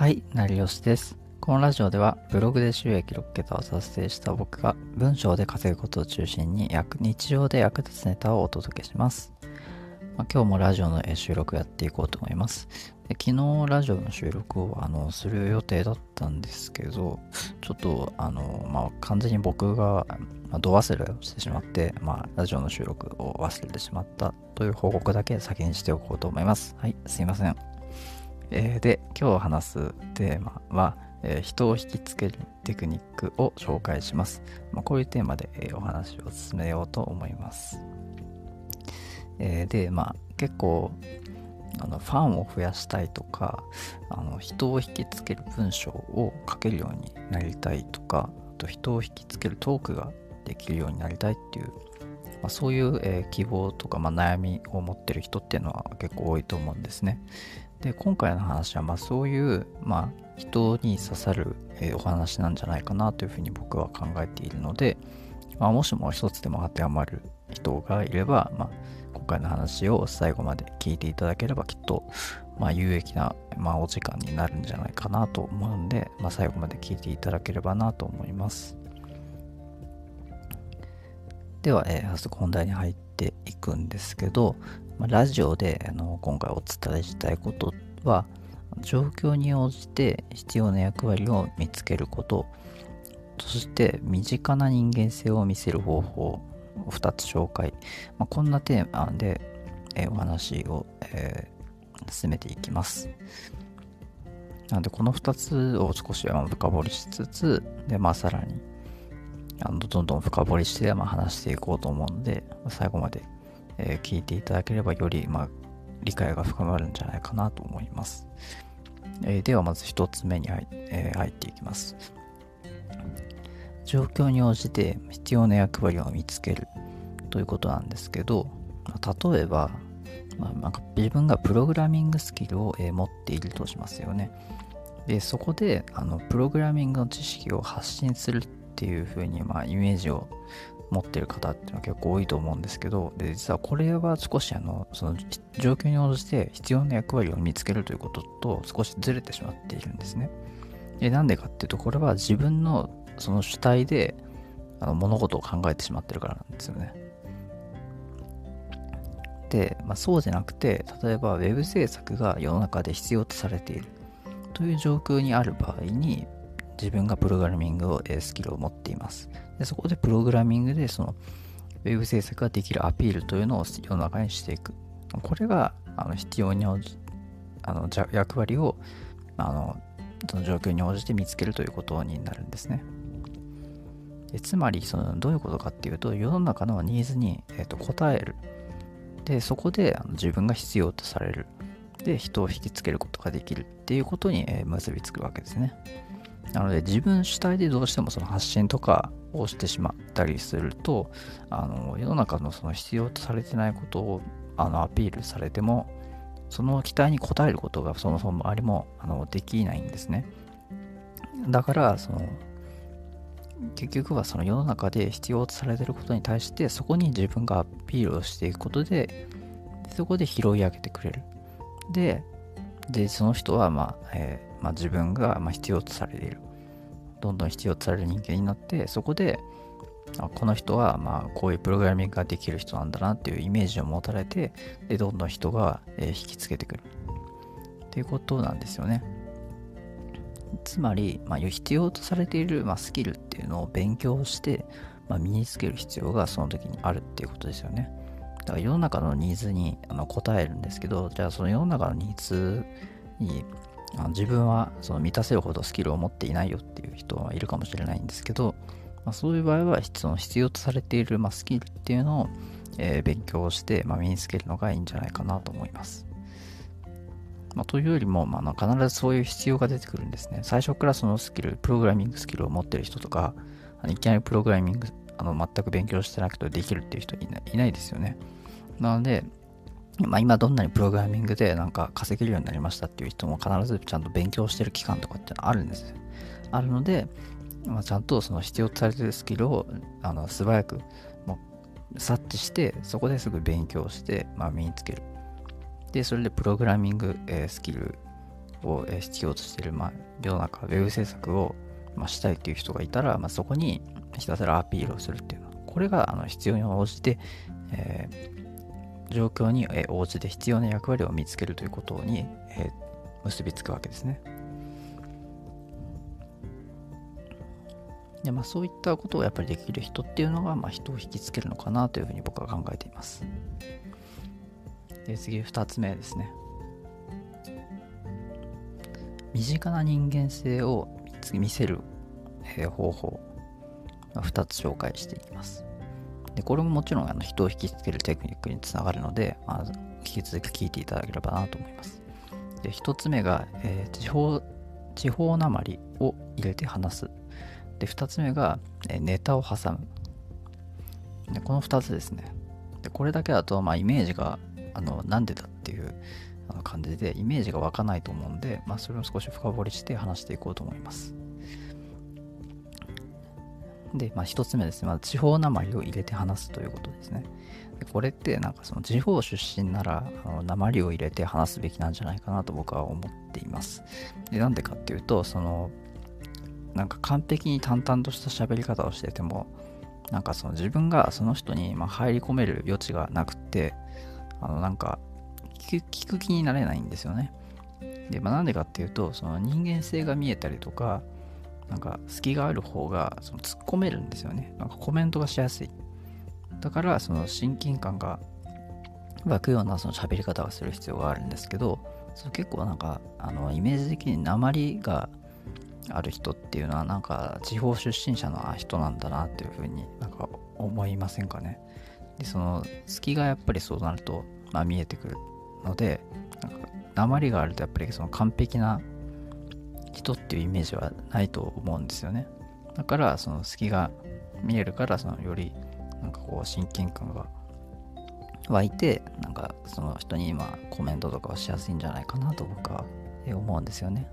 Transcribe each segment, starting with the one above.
はい、成吉です。このラジオではブログで収益6桁を達成した僕が文章で稼ぐことを中心に役日常で役立つネタをお届けします。まあ、今日もラジオの収録やっていこうと思います。で昨日ラジオの収録をあのする予定だったんですけど、ちょっとあの、まあ、完全に僕が、まあ、度忘れをしてしまって、まあ、ラジオの収録を忘れてしまったという報告だけ先にしておこうと思います。はい、すいません。えーで、今日話すテーマは、えー人を引きつけるテクニックを紹介します。まあ、こういうテーマで、えーお話を進めようと思います。えーで、まあ、結構、あのファンを増やしたいとかあの人を引きつける文章を書けるようになりたいとかあと人を引きつけるトークができるようになりたいっていう、まあ、そういう、えー希望とか、まあ、悩みを持ってる人っていうのは結構多いと思うんですね。で今回の話はまあそういう、まあ、人に刺さる、えお話なんじゃないかなというふうに僕は考えているので、まあ、もしも一つでも当てはまる人がいれば、まあ、今回の話を最後まで聞いていただければきっと、まあ、有益な、まあ、お時間になるんじゃないかなと思うんで、まあ、最後まで聞いていただければなと思います。では、えー早速本題に入っていくんですけど、まあ、ラジオであの今回お伝えしたいことは状況に応じて必要な役割を見つけること。そして身近な人間性を見せる方法を2つ紹介、まあ、こんなテーマで、えお話を、えー進めていきます。なのでこの2つを少し深掘りしつつで、まあ、さらにあのどんどん深掘りして、まあ、話していこうと思うので最後まで、えー聞いていただければより、まあ、理解が深まるんじゃないかなと思います、えーではまず1つ目に入,、えー入っていきます。状況に応じて必要な役割を見つけるということなんですけどま例えば、まあ、なんか自分がプログラミングスキルを、え持っているとしますよね。でそこであのプログラミングの知識を発信するっていう風にまあイメージを持ってる方っていうのは結構多いと思うんですけどで実はこれは少しあのその状況に応じて必要な役割を見つけるということと少しずれてしまっているんですね。でなんでかっていうとこれは自分のその主体であの物事を考えてしまってるからなんですよね。で、まあ、そうじゃなくて例えば Web 制作が世の中で必要とされている。という状況にある場合に自分がプログラミングをえスキルを持っています。でそこでプログラミングでその Web 制作ができるアピールというのを世の中にしていく。これがあの必要に応じあの役割をあのその状況に応じて見つけるということになるんですね。でつまりそのどういうことかっていうと世の中のニーズに、えー、と応える。でそこであの自分が必要とされる。で人を引きつけることができるっていうことに、えー結びつくわけですね。なので自分主体でどうしてもその発信とかをしてしまったりするとあの世の中のその必要とされてないことをあのアピールされてもその期待に応えることがそもそもありもあのできないんですね。だからその結局はその世の中で必要とされてることに対してそこに自分がアピールをしていくことでそこで拾い上げてくれる。ででその人は、まあえーまあ、自分がま必要とされている。どんどん必要とされる人間になってそこであこの人はまこういうプログラミングができる人なんだなっていうイメージを持たれてでどんどん人が、引きつけてくる。っていうことなんですよね。つまり、ま、必要とされている、ま、スキルっていうのを勉強して、ま、身につける必要がその時にあるっていうことですよね。だから世の中のニーズにあの応えるんですけどじゃあその世の中のニーズに自分はその満たせるほどスキルを持っていないよっていう人はいるかもしれないんですけど、まあ、そういう場合はその必要とされている、まあ、スキルっていうのを、え勉強して、まあ、身につけるのがいいんじゃないかなと思います。まあ、というよりも、まあ、必ずそういう必要が出てくるんですね。最初からそのスキル、プログラミングスキルを持ってる人とか、いきなりプログラミングあの全く勉強してなくてできるっていう人いないいないですよね。なので、まあ、今どんなにプログラミングでなんか稼げるようになりましたっていう人も必ずちゃんと勉強してる期間とかってあるんですよ。あるので、まあ、ちゃんとその必要とされてるスキルをあの素早くも察知してそこですぐ勉強して、まあ、身につける。で、それでプログラミング、えースキルをえ必要としてる、まあ、世の中、ウェブ制作を、まあ、したいという人がいたら、まあ、そこにひたすらアピールをするっていうのこれがあの必要に応じて、えー、状況に応じて必要な役割を見つけるということに、え、結びつくわけですね。でまあ、そういったことをやっぱりできる人っていうのが、まあ、人を引きつけるのかなというふうに僕は考えています。で次2つ目ですね。身近な人間性を見せる、方法2つ紹介していきます。でこれももちろんあの人を引きつけるテクニックにつながるので、まあ、引き続き聞いていただければなと思います。で1つ目が、えー、地方地方なまりを入れて話す。で2つ目が、えー、ネタを挟む。でこの2つですね。でこれだけだと、まあ、イメージがあのなんでだっていう感じでイメージが湧かないと思うんで、まあ、それを少し深掘りして話していこうと思います。で、まあ、一つ目ですね、まあ、地方なまりを入れて話すということですね。でこれってなんかその地方出身ならあの鉛を入れて話すべきなんじゃないかなと僕は思っています。でなんでかっていうとそのなんか完璧に淡々とした喋り方をしててもなんかその自分がその人にま入り込める余地がなくてあのなんか聞く気になれないんですよね。で、まあ、なんでかっていうとその人間性が見えたりとかなんか隙がある方がその突っ込めるんですよね。なんかコメントがしやすい。だからその親近感が湧くようなその喋り方をする必要があるんですけど、それ結構なんかあのイメージ的に鉛がある人っていうのはなんか地方出身者の人なんだなっていうふうになんか思いませんかね。で、その隙がやっぱりそうなると、まあ、見えてくるので、なんか鉛があるとやっぱりその完璧な人っていうイメージはないと思うんですよね。だからその隙が見えるからそのよりなんかこう親近感が湧いてなんかその人に今コメントとかをしやすいんじゃないかなと僕は思うんですよね。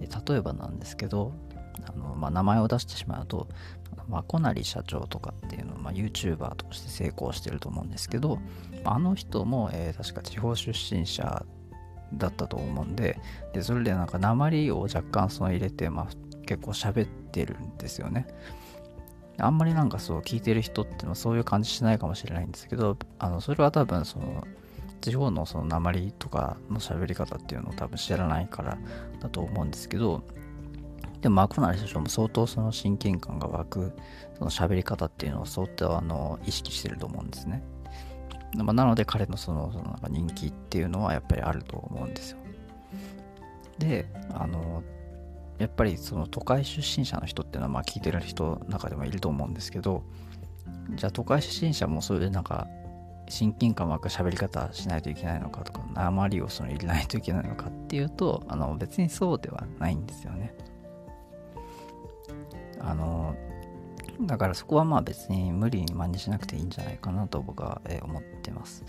で例えばなんですけどあの、まあ、名前を出してしまうとまこなり社長とかっていうのを、まあ、YouTuber として成功してると思うんですけどあの人も、えー、確か地方出身者だったと思うんで、で、それでなんか鉛を若干その入れて、まあ結構喋ってるんですよね。あんまりなんかそう聞いてる人ってのはそういう感じしないかもしれないんですけど、あの、それは多分その、地方のその鉛とかの喋り方っていうのを多分知らないからだと思うんですけど、でもマクナリ社長も相当その親近感が湧くその喋り方っていうのを相当あの意識してると思うんですね。まあ、なので彼のそのそのなんか人気っていうのはやっぱりあると思うんですよ。で、あの、やっぱりその都会出身者の人っていうのはまあ聞いてる人の中でもいると思うんですけど、じゃあ都会出身者もそういうなんか親近感湧く喋り方しないといけないのかとか、鉛をその入れないといけないのかっていうと、あの別にそうではないんですよね。あの、だからそこはまあ別に無理に真似しなくていいんじゃないかなと僕は思ってます。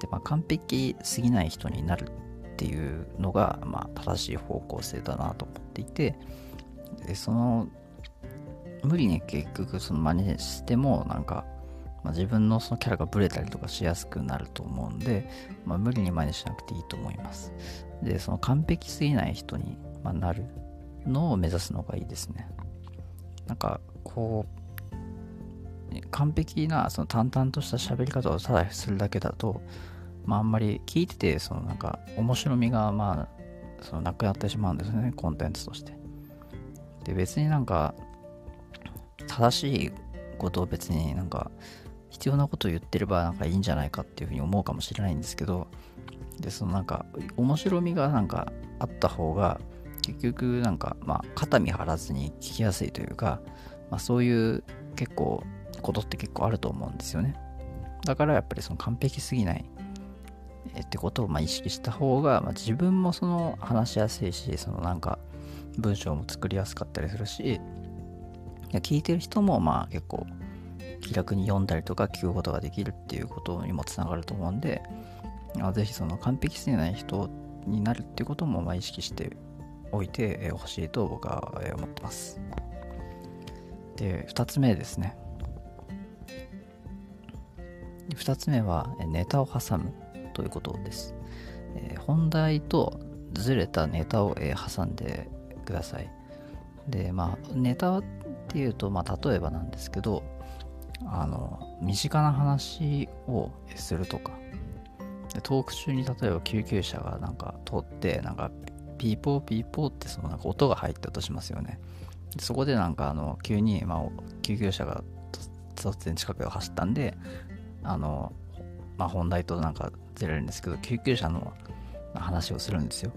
で、まあ完璧すぎない人になるっていうのがまあ正しい方向性だなと思っていて、でその無理に結局その真似してもなんか、まあ、自分のそのキャラがブレたりとかしやすくなると思うんで、まあ、無理に真似しなくていいと思います。で、その完璧すぎない人になるのを目指すのがいいですね。なんかこう完璧なその淡々とした喋り方をただするだけだと、まあ、あんまり聞いててそのなんか面白みがまあそのなくなってしまうんですねコンテンツとして。で別になんか正しいことを別になんか必要なことを言ってればなんかいいんじゃないかっていうふうに思うかもしれないんですけどでそのなんか面白みがなんかあった方が結局なんかまあ肩身張らずに聞きやすいというか、まあ、そういう結構ことって結構あると思うんですよね。だからやっぱりその完璧すぎないってことをまあ意識した方が、まあ、自分もその話しやすいし、そのなんか文章も作りやすかったりするし、聞いてる人もまあ結構気楽に読んだりとか聞くことができるっていうことにもつながると思うんで、ぜひその完璧すぎない人になるっていうこともまあ意識しておいてほしいと僕は思ってます。で、2つ目ですね。2つ目はネタを挟むということです。えー、本題とずれたネタを、えー、挟んでください。で、まあ、ネタっていうと、まあ、例えばなんですけど、あの、身近な話をするとか、トーク中に例えば救急車がなんか通って、なんかピーポーピーポーってそのなんか音が入ったとしますよね。そこでなんかあの急にまあ救急車が突然近くを走ったんで、あの、まあ、本題となんかずれるんですけど、救急車の話をするんですよ。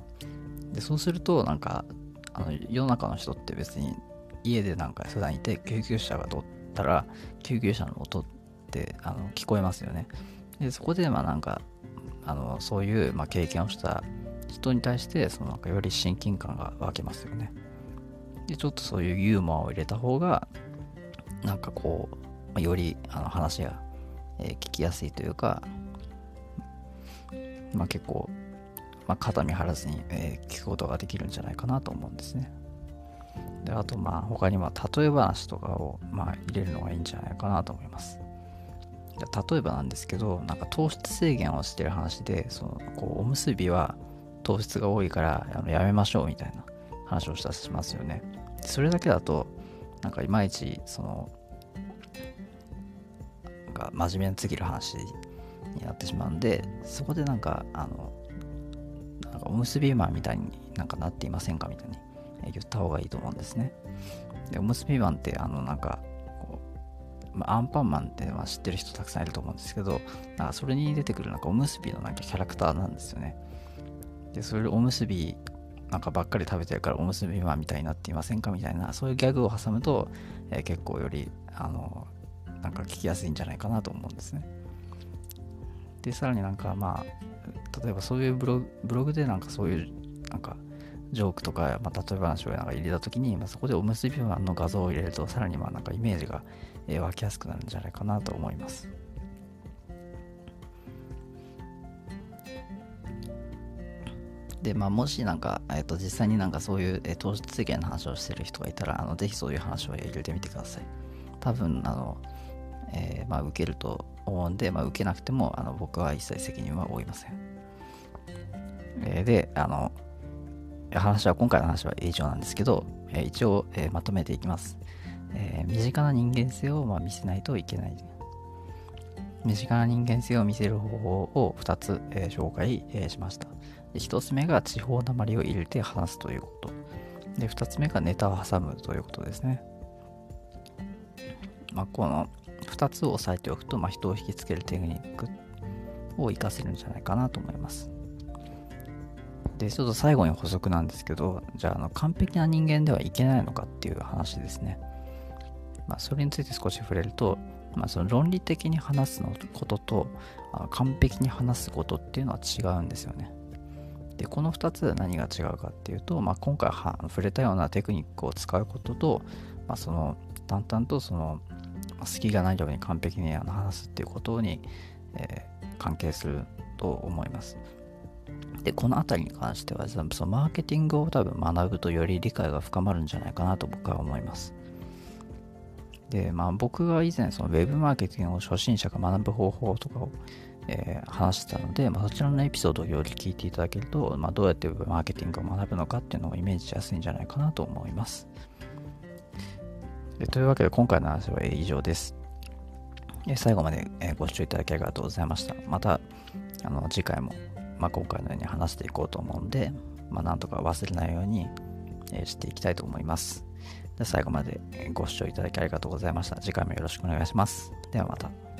で、そうするとなんか、あの世の中の人って別に家でなんか普段いて救急車が通ったら救急車の音ってあの聞こえますよね。でそこでまあなんかあのそういう、まあ、経験をした人に対してそのなんかより親近感が湧きますよね。でちょっとそういうユーモアを入れた方がなんかこう、よりあの話が、え、聞きやすいというか、まあ、結構、まあ、肩身張らずに、え、聞くことができるんじゃないかなと思うんですね。であとまあ他には例え話とかをまあ入れるのがいいんじゃないかなと思います。例えばなんですけどなんか糖質制限をしてる話でそのこうおむすびは糖質が多いからあのやめましょうみたいな話をしたしますよねそれだけだとなんかいまいちそのなんか真面目にすぎる話になってしまうんでそこでなんかあのなんかおむすびマンみたいになんかなっていませんかみたいに言った方がいいと思うんですねでおむすびマンってあのなんかまあ、アンパンマンってまあ知ってる人たくさんいると思うんですけど、なんかそれに出てくるなんかおむすびのなんかキャラクターなんですよね。で、それおむすびなんかばっかり食べてるからおむすびマンみたいになっていませんか？みたいな、そういうギャグを挟むと、えー、結構より、あの、なんか聞きやすいんじゃないかなと思うんですね。で、さらになんかまあ、例えばそういうブログブログでなんかそういう、なんか、ジョークとか、まあ、例え話をなんか入れたときに、まあ、そこでおむすびマンの画像を入れると、さらにまあなんかイメージがえ湧きやすくなるんじゃないかなと思います。で、まあ、もしなんか、え、ー、と、実際になんかそういう、えー、糖質制限の話をしてる人がいたら、あの、ぜひそういう話を入れてみてください。多分、あの、えー、まあ、受けると思うんで、まあ、受けなくても、あの、僕は一切責任は負いません。えー、で、あの、話は、今回の話は以上なんですけど、えー、一応、えー、まとめていきます。えー、身近な人間性をまあ見せないといけない。身近な人間性を見せる方法を2つ、えー、紹介、えー、しました。1つ目が地方なまりを入れて話すということ。で2つ目がネタを挟むということですね。まあ、この2つを押さえておくと、まあ、人を引きつけるテクニックを活かせるんじゃないかなと思います。で、ちょっと最後に補足なんですけど、じゃあ、あの完璧な人間ではいけないのかっていう話ですね。まあ、それについて少し触れると、まあ、その論理的に話すのこととあの完璧に話すことっていうのは違うんですよね。でこの2つ何が違うかっていうと、まあ、今回は触れたようなテクニックを使うことと、まあ、その淡々とその隙がないように完璧に話すっていうことに、えー、関係すると思います。で、この辺りに関しては、そのマーケティングを多分学ぶとより理解が深まるんじゃないかなと僕は思います。で、まあ僕が以前その Web マーケティングを初心者が学ぶ方法とかを、えー、話してたので、まあ、そちらのエピソードをより聞いていただけると、まあ、どうやってマーケティングを学ぶのかっていうのをイメージしやすいんじゃないかなと思います。というわけで今回の話は以上です。最後までご視聴いただきありがとうございました。またあの次回も、まあ、今回のように話していこうと思うんで、まあ、なんとか忘れないようにしていきたいと思います。最後までご視聴いただきありがとうございました。次回もよろしくお願いします。ではまた。